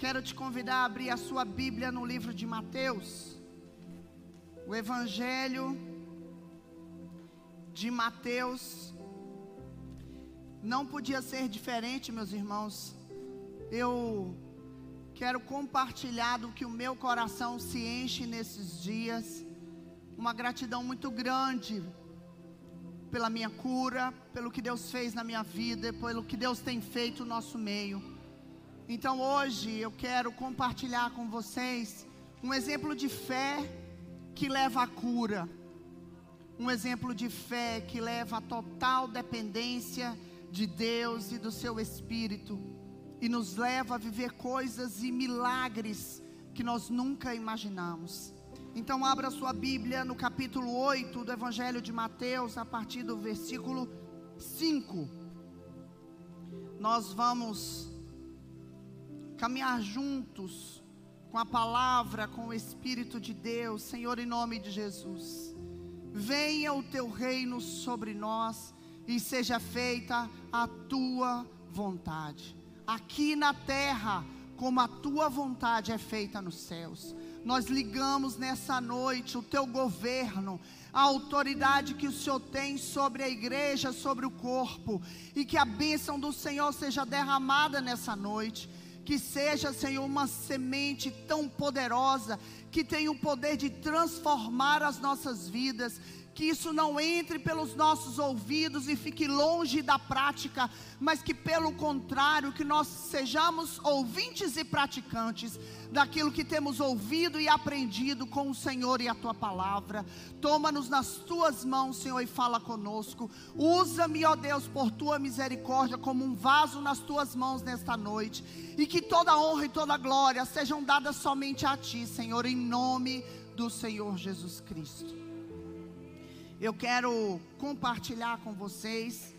Quero te convidar a abrir a sua Bíblia no livro de Mateus. O Evangelho de Mateus. Não podia ser diferente, meus irmãos. Eu quero compartilhar do que o meu coração se enche nesses dias. Uma gratidão muito grande pela minha cura, pelo que Deus fez na minha vida, pelo que Deus tem feito no nosso meio. Então hoje eu quero compartilhar com vocês um exemplo de fé que leva à cura. Um exemplo de fé que leva à total dependência de Deus e do seu Espírito e nos leva a viver coisas e milagres que nós nunca imaginamos. Então, abra sua Bíblia no capítulo 8 do Evangelho de Mateus, a partir do versículo 5. Nós vamos caminhar juntos com a palavra, com o Espírito de Deus, Senhor, em nome de Jesus. Venha o teu reino sobre nós e seja feita a tua vontade, aqui na terra, como a tua vontade é feita nos céus nós ligamos nessa noite o teu governo, a autoridade que o Senhor tem sobre a igreja, sobre o corpo, e que a bênção do Senhor seja derramada nessa noite. Que seja, Senhor, uma semente tão poderosa, que tem o poder de transformar as nossas vidas, que isso não entre pelos nossos ouvidos e fique longe da prática, mas que pelo contrário, que nós sejamos ouvintes e praticantes daquilo que temos ouvido e aprendido com o Senhor e a tua palavra. Toma-nos nas tuas mãos, Senhor, e fala conosco. Usa-me, ó Deus, por tua misericórdia, como um vaso nas tuas mãos nesta noite, e que toda honra e toda glória sejam dadas somente a ti, Senhor, em nome do Senhor Jesus Cristo eu quero compartilhar com vocês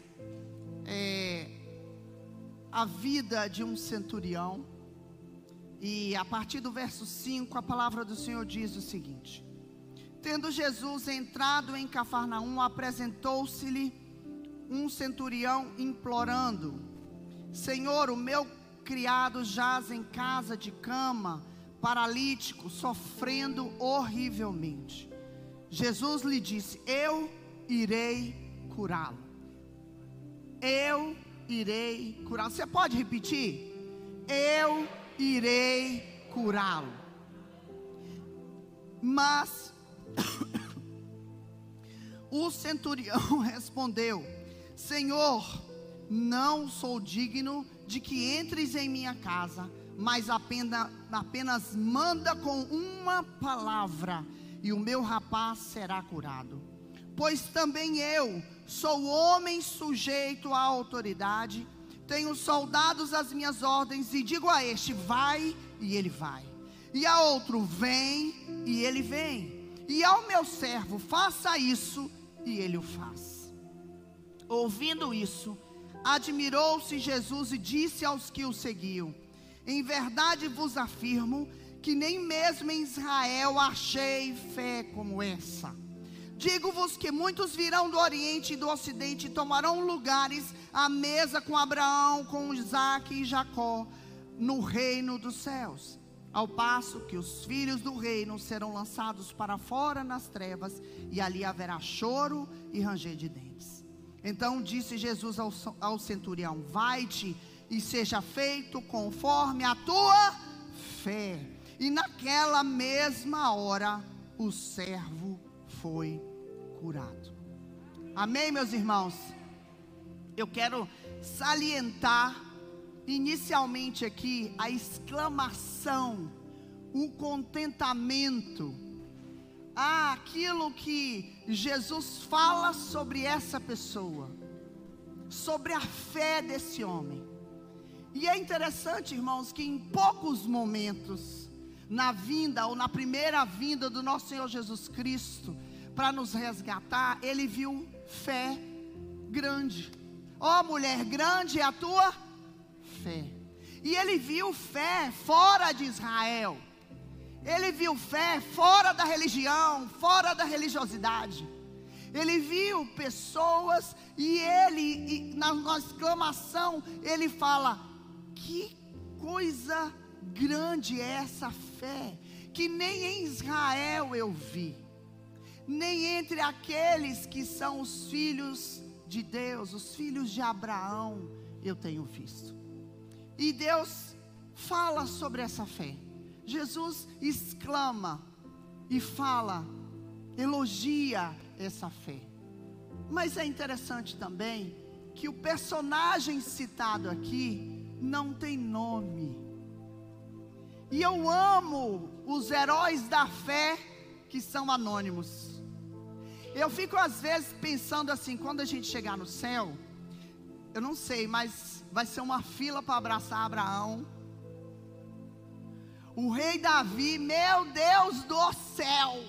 é, a vida de um centurião. E a partir do verso 5, a palavra do Senhor diz o seguinte: Tendo Jesus entrado em Cafarnaum, apresentou-se-lhe um centurião implorando: Senhor, o meu criado jaz em casa de cama, paralítico, sofrendo horrivelmente. Jesus lhe disse: Eu irei curá-lo. Eu irei curá-lo. Você pode repetir? Eu irei curá-lo. Mas o centurião respondeu: Senhor, não sou digno de que entres em minha casa, mas apenas, apenas manda com uma palavra e o meu rapaz será curado. Pois também eu sou homem sujeito à autoridade, tenho soldados às minhas ordens, e digo a este: vai, e ele vai, e a outro: vem, e ele vem, e ao meu servo: faça isso, e ele o faz. Ouvindo isso, admirou-se Jesus e disse aos que o seguiam: Em verdade vos afirmo que nem mesmo em Israel achei fé como essa. Digo-vos que muitos virão do Oriente e do Ocidente e tomarão lugares à mesa com Abraão, com Isaac e Jacó, no reino dos céus. Ao passo que os filhos do reino serão lançados para fora nas trevas, e ali haverá choro e ranger de dentes. Então disse Jesus ao, ao centurião: Vai-te e seja feito conforme a tua fé. E naquela mesma hora, o servo foi curado. Amém, meus irmãos? Eu quero salientar inicialmente aqui a exclamação, o contentamento, ah, aquilo que Jesus fala sobre essa pessoa, sobre a fé desse homem. E é interessante, irmãos, que em poucos momentos, na vinda ou na primeira vinda do nosso Senhor Jesus Cristo para nos resgatar, ele viu fé grande. Ó oh, mulher, grande é a tua fé. E ele viu fé fora de Israel. Ele viu fé fora da religião, fora da religiosidade. Ele viu pessoas e ele, e na, exclamação, ele fala: Que coisa grande é essa fé que nem em Israel eu vi, nem entre aqueles que são os filhos de Deus, os filhos de Abraão, eu tenho visto. E Deus fala sobre essa fé. Jesus exclama e fala, elogia essa fé. Mas é interessante também que o personagem citado aqui não tem nome. E eu amo os heróis da fé que são anônimos. Eu fico às vezes pensando assim, quando a gente chegar no céu, eu não sei, mas vai ser uma fila para abraçar Abraão. O rei Davi, meu Deus do céu.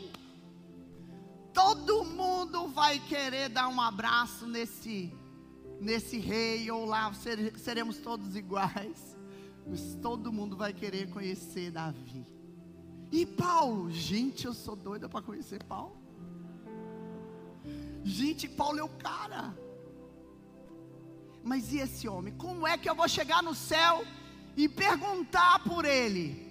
Todo mundo vai querer dar um abraço nesse nesse rei ou lá seremos todos iguais. Mas todo mundo vai querer conhecer Davi. E Paulo, gente, eu sou doida para conhecer Paulo. Gente, Paulo é o cara. Mas e esse homem? Como é que eu vou chegar no céu e perguntar por ele?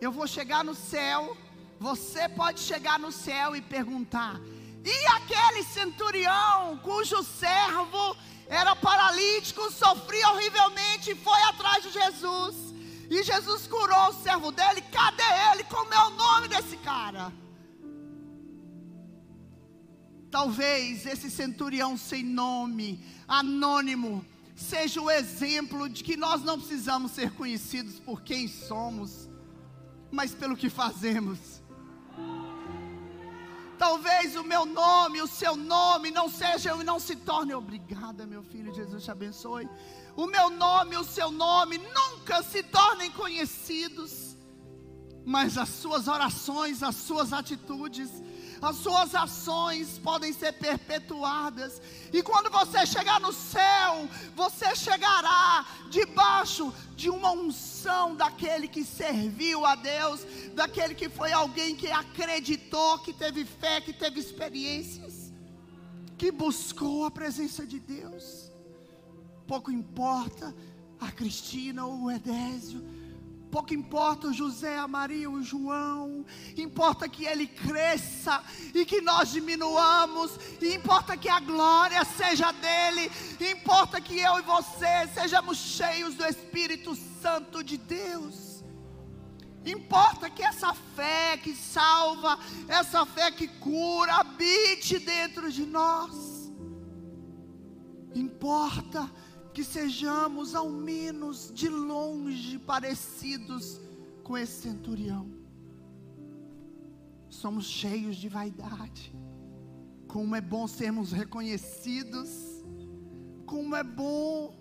Eu vou chegar no céu, você pode chegar no céu e perguntar: e aquele centurião cujo servo era paralítico, sofria horrivelmente e foi atrás de Jesus. E Jesus curou o servo dele. Cadê ele? Como é o nome desse cara? Talvez esse centurião sem nome, anônimo, seja o exemplo de que nós não precisamos ser conhecidos por quem somos, mas pelo que fazemos. Talvez o meu nome, o seu nome não sejam e não se torne obrigada, meu filho, Jesus te abençoe. O meu nome, o seu nome nunca se tornem conhecidos, mas as suas orações, as suas atitudes, as suas ações podem ser perpetuadas. E quando você chegar no céu, você chegará debaixo de uma unção daquele que serviu a Deus, daquele que foi alguém que acreditou, que teve fé, que teve experiências, que buscou a presença de Deus. Pouco importa a Cristina ou o Edésio Pouco importa o José, a Maria, o João, importa que ele cresça e que nós diminuamos, importa que a glória seja dele, importa que eu e você sejamos cheios do Espírito Santo de Deus. Importa que essa fé que salva, essa fé que cura, habite dentro de nós. Importa que sejamos ao menos de longe parecidos com esse centurião. Somos cheios de vaidade. Como é bom sermos reconhecidos. Como é bom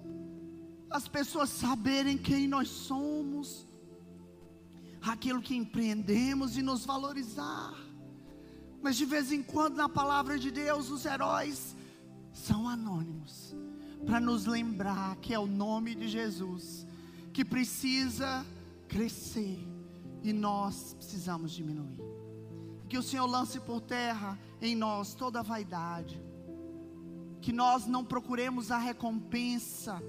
as pessoas saberem quem nós somos, aquilo que empreendemos e nos valorizar. Mas de vez em quando, na palavra de Deus, os heróis são anônimos para nos lembrar que é o nome de Jesus que precisa crescer e nós precisamos diminuir. Que o Senhor lance por terra em nós toda a vaidade, que nós não procuremos a recompensa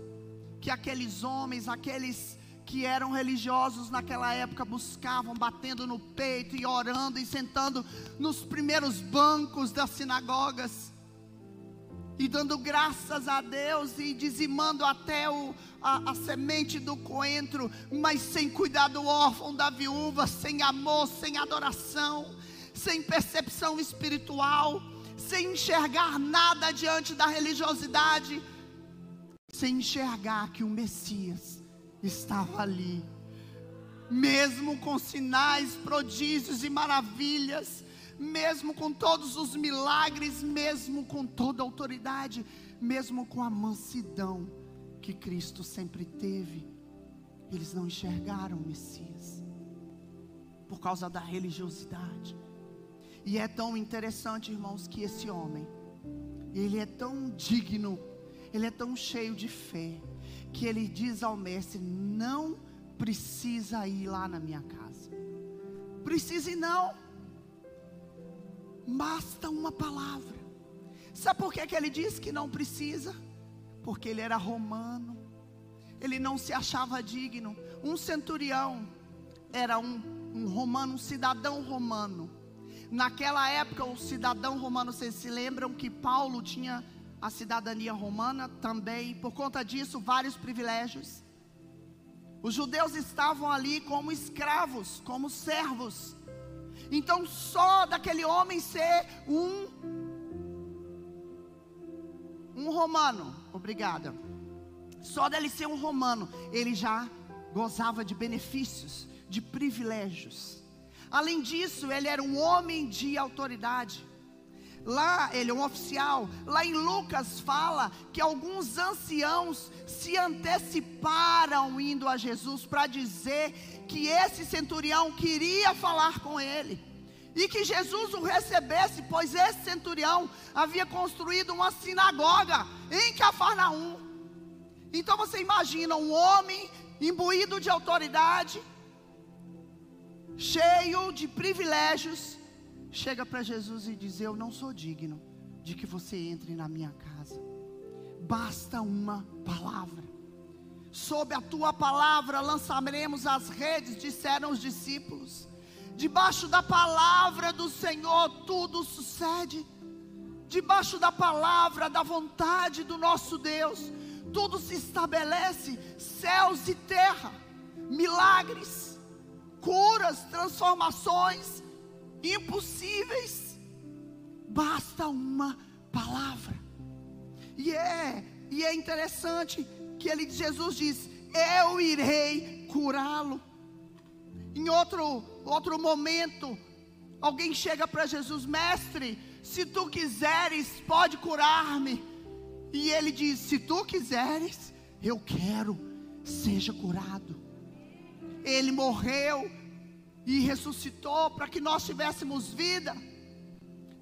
que aqueles homens, aqueles que eram religiosos naquela época buscavam, batendo no peito e orando e sentando nos primeiros bancos das sinagogas e dando graças a Deus e dizimando até o, a, a, semente do coentro, mas sem cuidar do órfão, da viúva, sem amor, sem adoração, sem percepção espiritual, sem enxergar nada diante da religiosidade, sem enxergar que o Messias estava ali, mesmo com sinais, prodígios e maravilhas, mesmo com todos os milagres, mesmo com toda a autoridade, mesmo com a mansidão que Cristo sempre teve, eles não enxergaram o Messias por causa da religiosidade. E é tão interessante, irmãos, que esse homem, ele é tão digno, ele é tão cheio de fé, que ele diz ao mestre: Não precisa ir lá na minha casa, precise não basta uma palavra. Sabe por que, que ele disse que não precisa? Porque ele era romano, ele não se achava digno. Um centurião era um, um romano, um cidadão romano. Naquela época, o cidadão romano, vocês se lembram que Paulo tinha a cidadania romana também, por conta disso, vários privilégios. Os judeus estavam ali como escravos, como servos. Então, só daquele homem ser um um romano, obrigada. Só dele ser um romano, ele já gozava de benefícios, de privilégios. Além disso, ele era um homem de autoridade. Lá, ele é um oficial. Lá em Lucas fala que alguns anciãos se anteciparam indo a Jesus para dizer que esse centurião queria falar com ele. E que Jesus o recebesse, pois esse centurião havia construído uma sinagoga em Cafarnaum. Então você imagina um homem imbuído de autoridade, cheio de privilégios, chega para Jesus e diz: Eu não sou digno de que você entre na minha casa. Basta uma palavra. Sob a tua palavra lançaremos as redes, disseram os discípulos. Debaixo da palavra do Senhor tudo sucede. Debaixo da palavra, da vontade do nosso Deus, tudo se estabelece céus e terra, milagres, curas, transformações impossíveis. Basta uma palavra. E é, e é interessante que ele Jesus diz: "Eu irei curá-lo". Em outro outro momento, alguém chega para Jesus: "Mestre, se tu quiseres, pode curar-me". E ele diz: Se tu quiseres, eu quero, seja curado. Ele morreu e ressuscitou para que nós tivéssemos vida,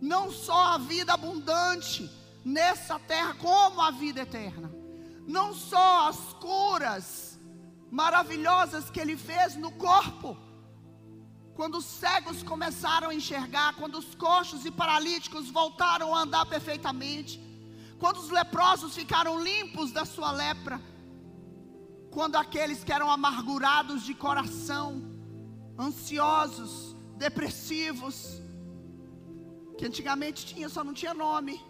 não só a vida abundante nessa terra, como a vida eterna. Não só as curas maravilhosas que ele fez no corpo, quando os cegos começaram a enxergar, quando os coxos e paralíticos voltaram a andar perfeitamente, quando os leprosos ficaram limpos da sua lepra, quando aqueles que eram amargurados de coração, ansiosos, depressivos, que antigamente tinha, só não tinha nome.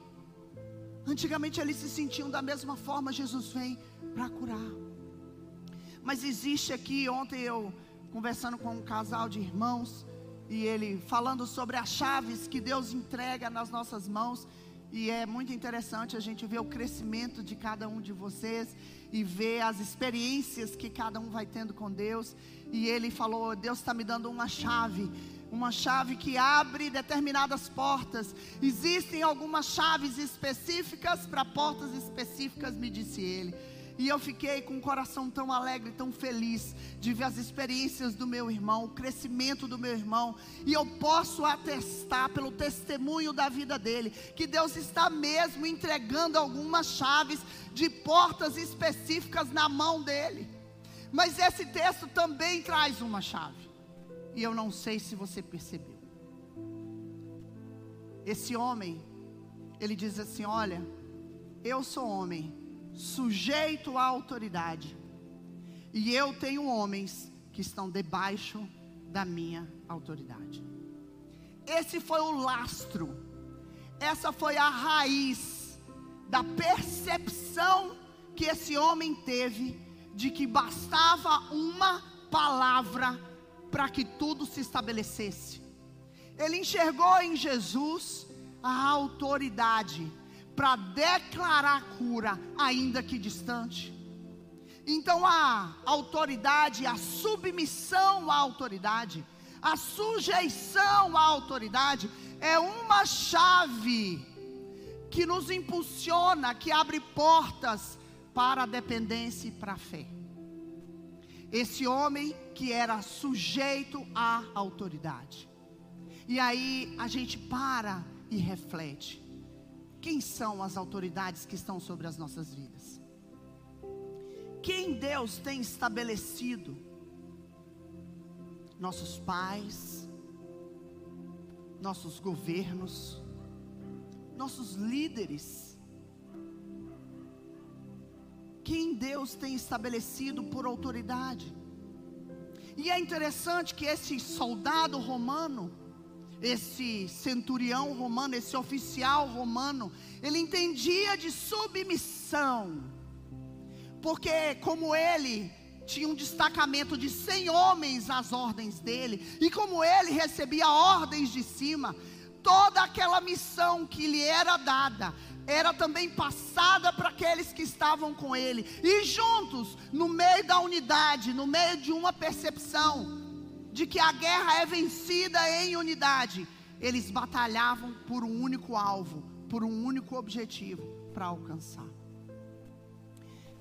Antigamente eles se sentiam da mesma forma, Jesus vem para curar. Mas existe aqui, ontem eu conversando com um casal de irmãos, e ele falando sobre as chaves que Deus entrega nas nossas mãos. E é muito interessante a gente ver o crescimento de cada um de vocês e ver as experiências que cada um vai tendo com Deus. E ele falou: Deus está me dando uma chave, uma chave que abre determinadas portas. Existem algumas chaves específicas para portas específicas, me disse ele. E eu fiquei com um coração tão alegre, tão feliz de ver as experiências do meu irmão, o crescimento do meu irmão. E eu posso atestar pelo testemunho da vida dele que Deus está mesmo entregando algumas chaves de portas específicas na mão dele. Mas esse texto também traz uma chave. E eu não sei se você percebeu. Esse homem, ele diz assim: Olha, eu sou homem sujeito à autoridade. E eu tenho homens que estão debaixo da minha autoridade. Esse foi o lastro, essa foi a raiz da percepção que esse homem teve de que bastava uma palavra para que tudo se estabelecesse. Ele enxergou em Jesus a autoridade para declarar cura, ainda que distante. Então a autoridade, a submissão à autoridade, a sujeição à autoridade é uma chave que nos impulsiona, que abre portas para a dependência e para a fé. Esse homem que era sujeito à autoridade. E aí a gente para e reflete. Quem são as autoridades que estão sobre as nossas vidas? Quem Deus tem estabelecido? Nossos pais, nossos governos, nossos líderes. quem Deus tem estabelecido por autoridade. E é interessante que esse soldado romano, esse centurião romano, esse oficial romano, ele entendia de submissão, porque como ele tinha um destacamento de 100 homens às ordens dele, e como ele recebia ordens de cima, toda aquela missão que lhe era dada, era também passada para aqueles que estavam com ele, e juntos, no meio da unidade, no meio de uma percepção de que a guerra é vencida em unidade, eles batalhavam por um único alvo, por um único objetivo para alcançar.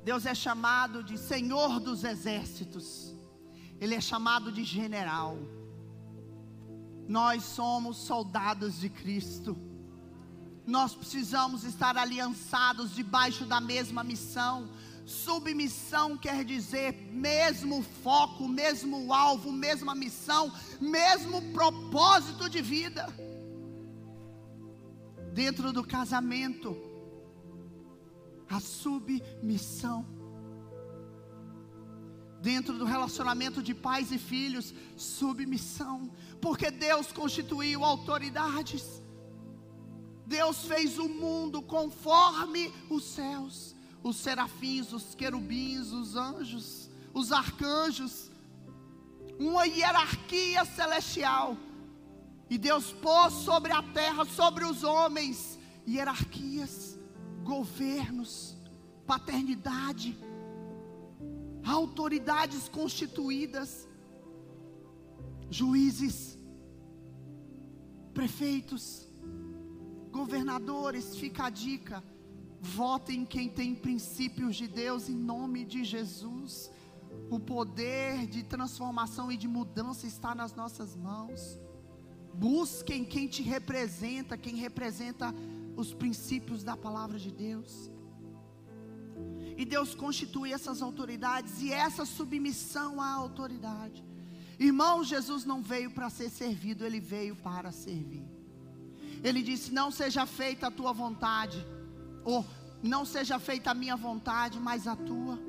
Deus é chamado de Senhor dos exércitos, Ele é chamado de general. Nós somos soldados de Cristo. Nós precisamos estar aliançados debaixo da mesma missão. Submissão quer dizer mesmo foco, mesmo alvo, mesma missão, mesmo propósito de vida. Dentro do casamento, a submissão. Dentro do relacionamento de pais e filhos, submissão, porque Deus constituiu autoridades. Deus fez o mundo conforme os céus, os serafins, os querubins, os anjos, os arcanjos, uma hierarquia celestial. E Deus pôs sobre a terra, sobre os homens, hierarquias governos, paternidade, autoridades constituídas, juízes, prefeitos, governadores, fica a dica. Votem quem tem princípios de Deus em nome de Jesus. O poder de transformação e de mudança está nas nossas mãos. Busquem quem te representa, quem representa os princípios da palavra de Deus. E Deus constitui essas autoridades e essa submissão à autoridade. Irmão, Jesus não veio para ser servido, ele veio para servir. Ele disse: Não seja feita a tua vontade, ou não seja feita a minha vontade, mas a tua.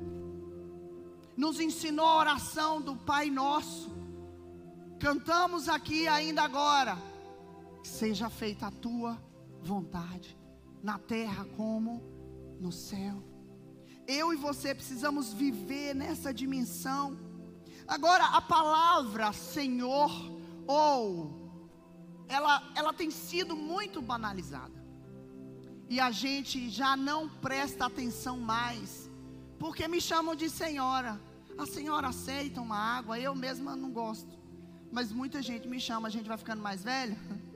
Nos ensinou a oração do Pai Nosso. Cantamos aqui ainda agora: Seja feita a tua vontade na terra como no céu. Eu e você precisamos viver nessa dimensão. Agora, a palavra Senhor, ou, ela, ela tem sido muito banalizada. E a gente já não presta atenção mais, porque me chamam de senhora. A senhora aceita uma água, eu mesma não gosto. Mas muita gente me chama, a gente vai ficando mais velho.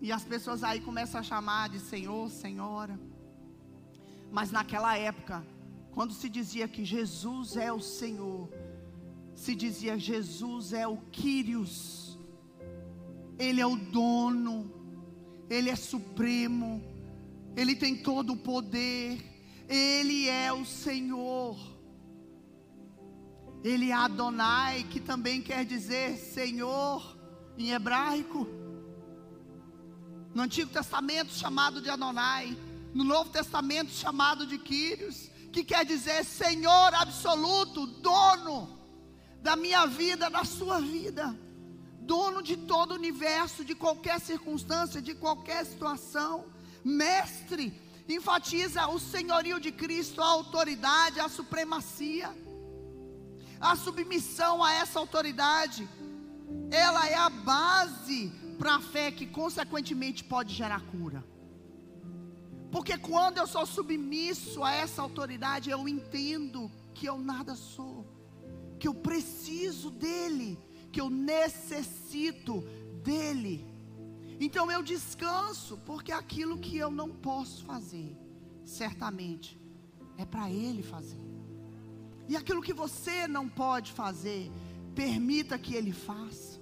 E as pessoas aí começam a chamar de Senhor, Senhora. Mas naquela época, quando se dizia que Jesus é o Senhor, se dizia Jesus é o Quírios, Ele é o dono, Ele é supremo, Ele tem todo o poder, Ele é o Senhor. Ele é Adonai, que também quer dizer Senhor em hebraico. No Antigo Testamento chamado de Adonai, no Novo Testamento chamado de Quírios, que quer dizer Senhor absoluto, dono da minha vida, da sua vida, dono de todo o universo, de qualquer circunstância, de qualquer situação, mestre, enfatiza o senhorio de Cristo, a autoridade, a supremacia, a submissão a essa autoridade, ela é a base para a fé que consequentemente pode gerar cura. Porque quando eu sou submisso a essa autoridade, eu entendo que eu nada sou, que eu preciso dele, que eu necessito dele. Então eu descanso, porque aquilo que eu não posso fazer, certamente, é para ele fazer. E aquilo que você não pode fazer, permita que ele faça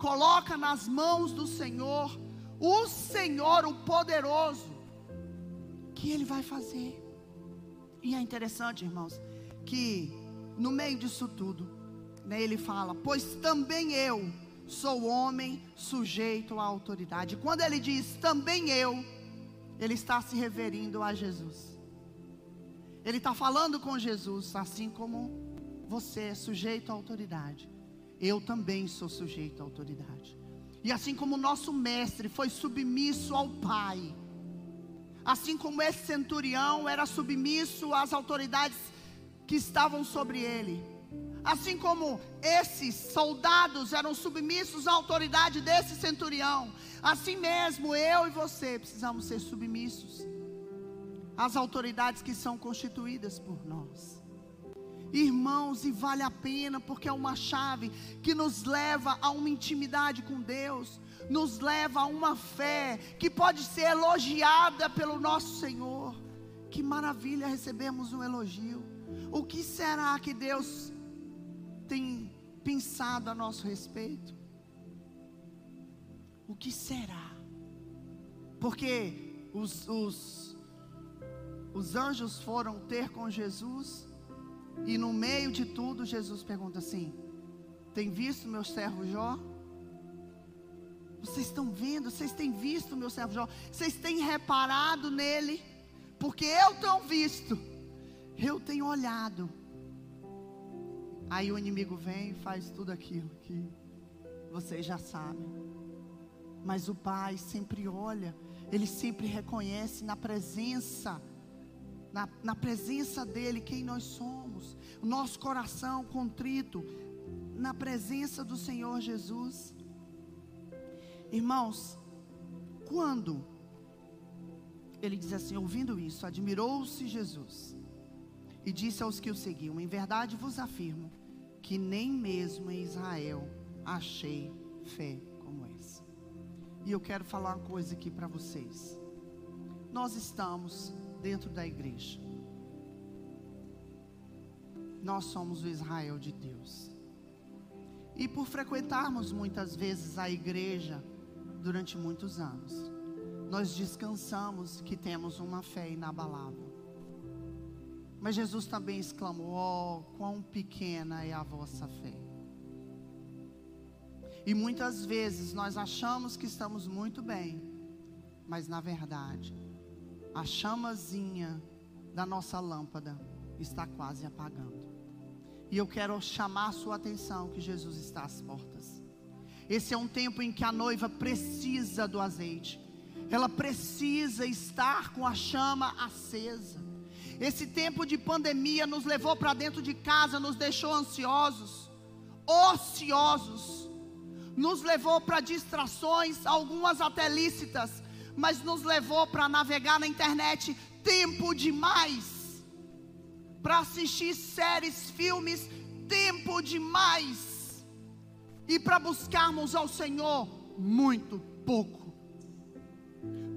coloca nas mãos do Senhor, o Senhor, o poderoso, que Ele vai fazer. E é interessante, irmãos, que no meio disso tudo, né, ele fala: Pois também eu sou homem sujeito à autoridade. Quando ele diz também eu, ele está se referindo a Jesus. Ele está falando com Jesus, assim como você é sujeito à autoridade, eu também sou sujeito à autoridade. E assim como o nosso mestre foi submisso ao Pai, assim como esse centurião era submisso às autoridades que estavam sobre ele, assim como esses soldados eram submissos à autoridade desse centurião, assim mesmo eu e você precisamos ser submissos às autoridades que são constituídas por nós. Irmãos, e vale a pena, porque é uma chave que nos leva a uma intimidade com Deus, nos leva a uma fé que pode ser elogiada pelo nosso Senhor. Que maravilha recebemos um elogio. O que será que Deus tem pensado a nosso respeito? O que será? Porque os, os, os anjos foram ter com Jesus e no meio de tudo, Jesus pergunta assim: Tem visto meu servo Jó? Vocês estão vendo? Vocês têm visto meu servo Jó? Vocês têm reparado nele? Porque eu tenho visto, eu tenho olhado. Aí o inimigo vem e faz tudo aquilo que vocês já sabem. Mas o Pai sempre olha, ele sempre reconhece na presença na, na presença dEle, quem nós somos, o nosso coração contrito, na presença do Senhor Jesus. Irmãos, quando ele diz assim, ouvindo isso, admirou-se Jesus e disse aos que o seguiam: Em verdade vos afirmo que nem mesmo em Israel achei fé como essa. E eu quero falar uma coisa aqui para vocês. Nós estamos dentro da igreja. Nós somos o Israel de Deus. E por frequentarmos muitas vezes a igreja durante muitos anos, nós descansamos que temos uma fé inabalável. Mas Jesus também exclamou: Oh, quão pequena é a vossa fé. E muitas vezes nós achamos que estamos muito bem, mas na verdade, a chamazinha da nossa lâmpada está quase apagando. E eu quero chamar a sua atenção que Jesus está às portas. Esse é um tempo em que a noiva precisa do azeite. Ela precisa estar com a chama acesa. Esse tempo de pandemia nos levou para dentro de casa, nos deixou ansiosos, ociosos, nos levou para distrações, algumas até lícitas, mas nos levou para navegar na internet tempo demais, para assistir séries, filmes, tempo demais, e para buscarmos ao Senhor muito pouco.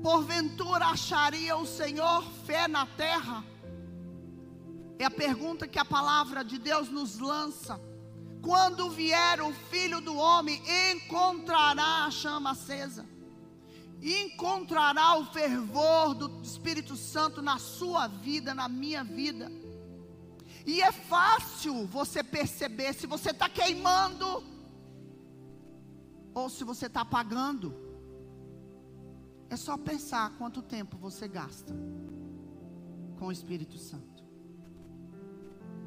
Porventura acharia o Senhor fé na terra? É a pergunta que a palavra de Deus nos lança. Quando vier o filho do homem, encontrará a chama acesa encontrará o fervor do Espírito Santo na sua vida, na minha vida. E é fácil você perceber se você está queimando ou se você está apagando. É só pensar quanto tempo você gasta com o Espírito Santo.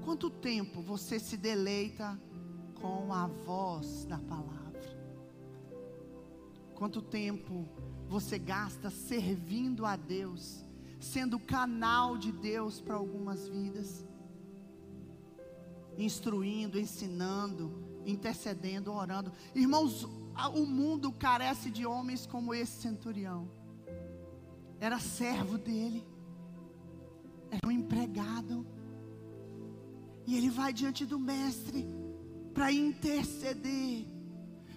Quanto tempo você se deleita com a voz da palavra. Quanto tempo você gasta servindo a Deus, sendo canal de Deus para algumas vidas, instruindo, ensinando, intercedendo, orando. Irmãos, o mundo carece de homens como esse centurião. Era servo dele, era um empregado, e ele vai diante do mestre para interceder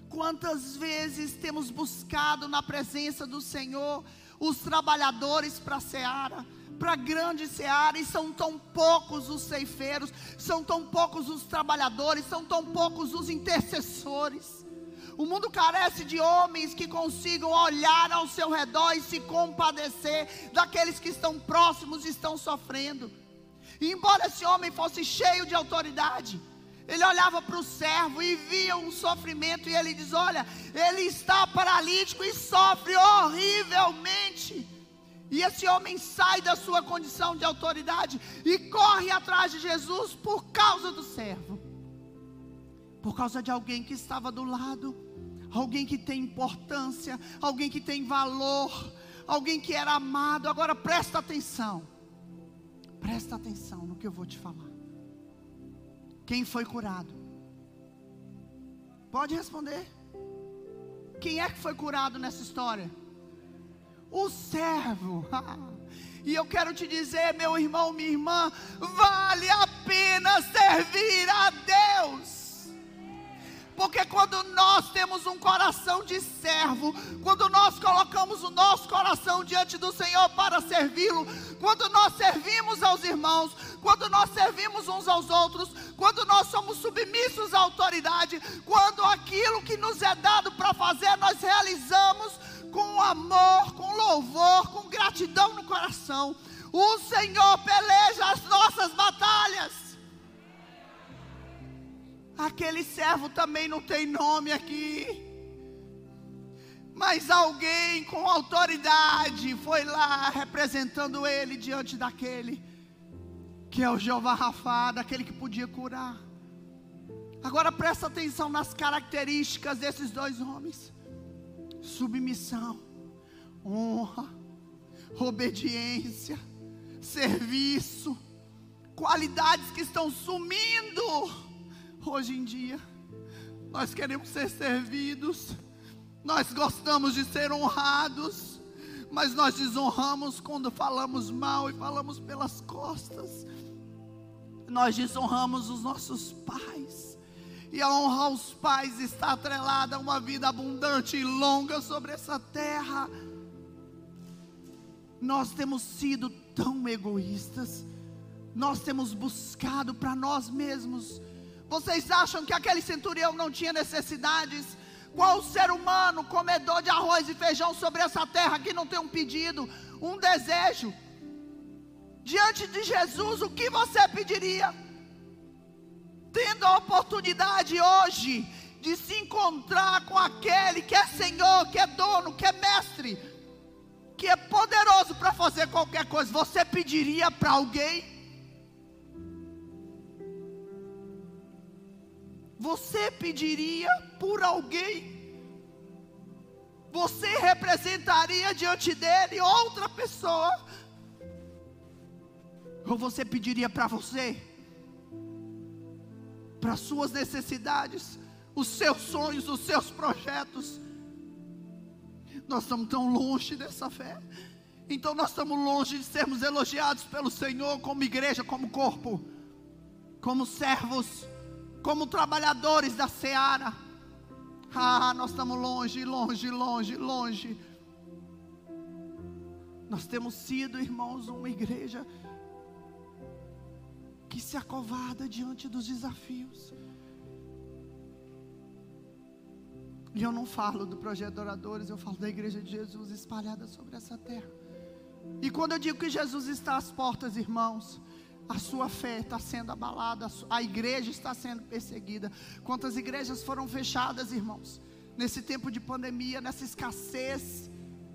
Quantas vezes temos buscado na presença do Senhor os trabalhadores para a seara, para a grande seara, e são tão poucos os ceifeiros, são tão poucos os trabalhadores, são tão poucos os intercessores. O mundo carece de homens que consigam olhar ao seu redor e se compadecer daqueles que estão próximos e estão sofrendo. E embora esse homem fosse cheio de autoridade, ele olhava para o servo e via um sofrimento, e ele diz: Olha, ele está paralítico e sofre horrivelmente. E esse homem sai da sua condição de autoridade e corre atrás de Jesus por causa do servo. Por causa de alguém que estava do lado, alguém que tem importância, alguém que tem valor, alguém que era amado. Agora presta atenção. Presta atenção no que eu vou te falar. Quem foi curado? Pode responder. Quem é que foi curado nessa história? o servo. E eu quero te dizer, meu irmão, minha irmã, vale a pena servir a Deus. Porque quando nós temos um coração de servo, quando nós colocamos o nosso coração diante do Senhor para servi-lo, quando nós servimos aos irmãos, quando nós servimos uns aos outros, quando nós somos submissos à autoridade, quando aquilo que nos é dado para fazer nós realizamos, com amor, com louvor, com gratidão no coração. O Senhor peleja as Aquele servo também não tem nome aqui. Mas alguém com autoridade foi lá representando ele diante daquele que é o Jeová Rafa, daquele que podia curar. Agora presta atenção nas características desses dois homens submissão, honra, obediência, serviço, qualidades que estão sumindo hoje em dia. Nós queremos ser servidos, nós gostamos de ser honrados, mas nós desonramos quando falamos mal e falamos pelas costas. Nós desonramos os nossos pais e a honra aos pais está atrelada a uma vida abundante e longa sobre essa terra. Nós temos sido tão egoístas, nós temos buscado para nós mesmos. Vocês acham que aquele centurião não tinha necessidades? Qual ser humano, comedor de arroz e feijão sobre essa terra, que não tem um pedido, um desejo? Diante de Jesus, o que você pediria? tendo a oportunidade hoje de se encontrar com aquele que é Senhor, que é dono, que é mestre, que é poderoso para fazer qualquer coisa, você pediria para alguém? Você pediria por alguém? Você representaria diante dele outra pessoa? Ou você pediria para você? para as suas necessidades, os seus sonhos, os seus projetos. Nós estamos tão longe dessa fé. Então nós estamos longe de sermos elogiados pelo Senhor como igreja, como corpo, como servos, como trabalhadores da seara. Ah, nós estamos longe, longe, longe, longe. Nós temos sido, irmãos, uma igreja que se acovarda diante dos desafios. E eu não falo do projeto oradores, eu falo da igreja de Jesus espalhada sobre essa terra. E quando eu digo que Jesus está às portas, irmãos, a sua fé está sendo abalada, a igreja está sendo perseguida. Quantas igrejas foram fechadas, irmãos, nesse tempo de pandemia, nessa escassez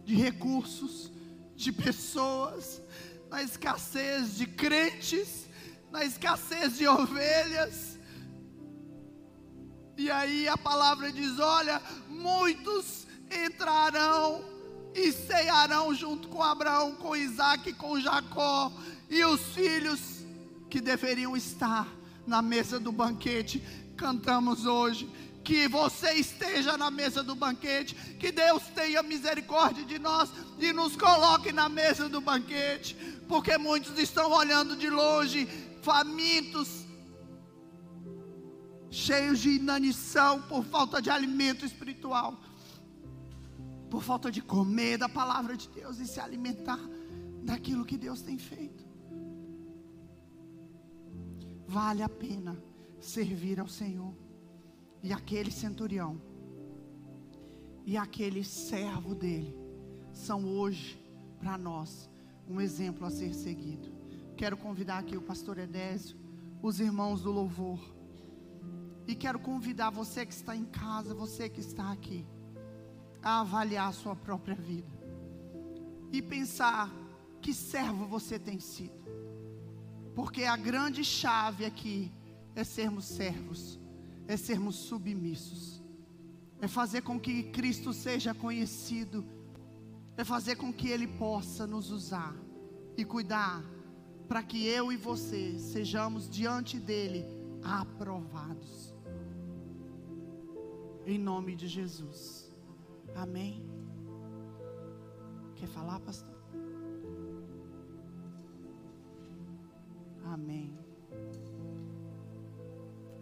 de recursos, de pessoas, na escassez de crentes, na escassez de ovelhas. E aí a palavra diz: olha, muitos entrarão e cearão junto com Abraão, com Isaac, com Jacó, e os filhos que deveriam estar na mesa do banquete. Cantamos hoje. Que você esteja na mesa do banquete, que Deus tenha misericórdia de nós e nos coloque na mesa do banquete, porque muitos estão olhando de longe, famintos, cheios de inanição por falta de alimento espiritual, por falta de comer da palavra de Deus e se alimentar daquilo que Deus tem feito. Vale a pena servir ao Senhor. E aquele centurião e aquele servo dele são hoje para nós um exemplo a ser seguido. Quero convidar aqui o pastor Edésio, os irmãos do louvor. E quero convidar você que está em casa, você que está aqui, a avaliar a sua própria vida. E pensar que servo você tem sido. Porque a grande chave aqui é sermos servos, é sermos submissos, é fazer com que Cristo seja conhecido, é fazer com que Ele possa nos usar e cuidar para que eu e você sejamos diante dEle aprovados. Em nome de Jesus. Amém. Quer falar, pastor? Amém.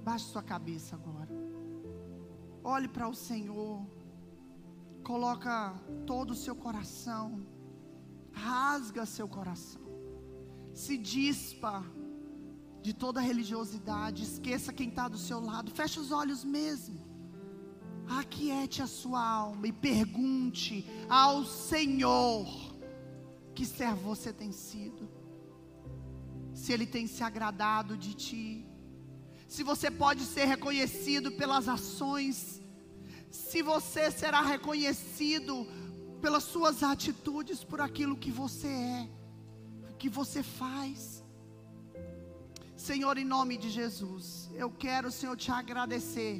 Baixe sua cabeça agora. Olhe para o Senhor. Coloca todo o seu coração. Rasga seu coração. Se dispa de toda religiosidade. Esqueça quem está do seu lado. Feche os olhos mesmo. Aquiete a sua alma e pergunte ao Senhor que servo você tem sido. Se ele tem se agradado de ti. Se você pode ser reconhecido pelas ações. Se você será reconhecido pelas suas atitudes, por aquilo que você é, que você faz. Senhor, em nome de Jesus, eu quero, Senhor, te agradecer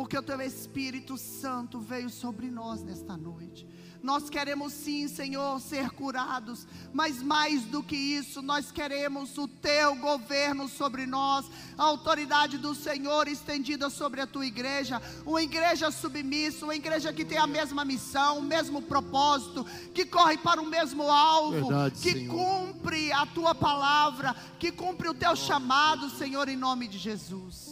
porque o teu Espírito Santo veio sobre nós nesta noite. Nós queremos sim, Senhor, ser curados, mas mais do que isso, nós queremos o teu governo sobre nós, a autoridade do Senhor estendida sobre a tua igreja, uma igreja submissa, uma igreja que tem a mesma missão, o mesmo propósito, que corre para o mesmo alvo, Verdade, que Senhor. cumpre a tua palavra, que cumpre o teu chamado, Senhor, em nome de Jesus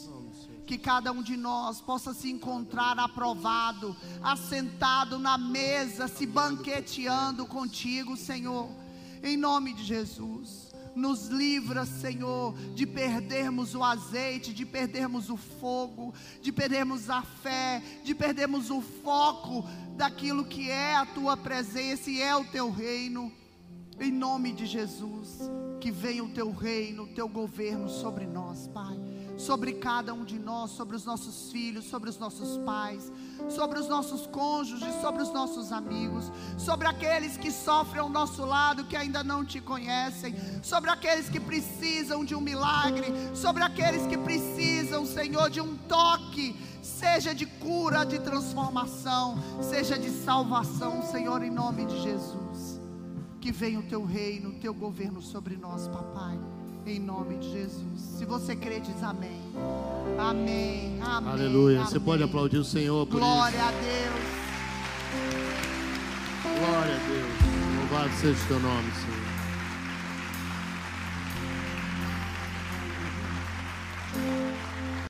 que cada um de nós possa se encontrar aprovado, assentado na mesa, se banqueteando contigo, Senhor, em nome de Jesus. Nos livra, Senhor, de perdermos o azeite, de perdermos o fogo, de perdermos a fé, de perdermos o foco daquilo que é a tua presença e é o teu reino. Em nome de Jesus, que venha o teu reino, o teu governo sobre nós, Pai sobre cada um de nós, sobre os nossos filhos, sobre os nossos pais, sobre os nossos cônjuges, sobre os nossos amigos, sobre aqueles que sofrem ao nosso lado que ainda não te conhecem, sobre aqueles que precisam de um milagre, sobre aqueles que precisam, Senhor, de um toque, seja de cura, de transformação, seja de salvação, Senhor, em nome de Jesus. Que venha o teu reino, o teu governo sobre nós, papai em nome de Jesus. Se você crê, diz amém. Amém. Amém. Aleluia. Amém. Você pode aplaudir o Senhor por Glória isso. a Deus. Glória a Deus. Louvado seja o teu nome, Senhor.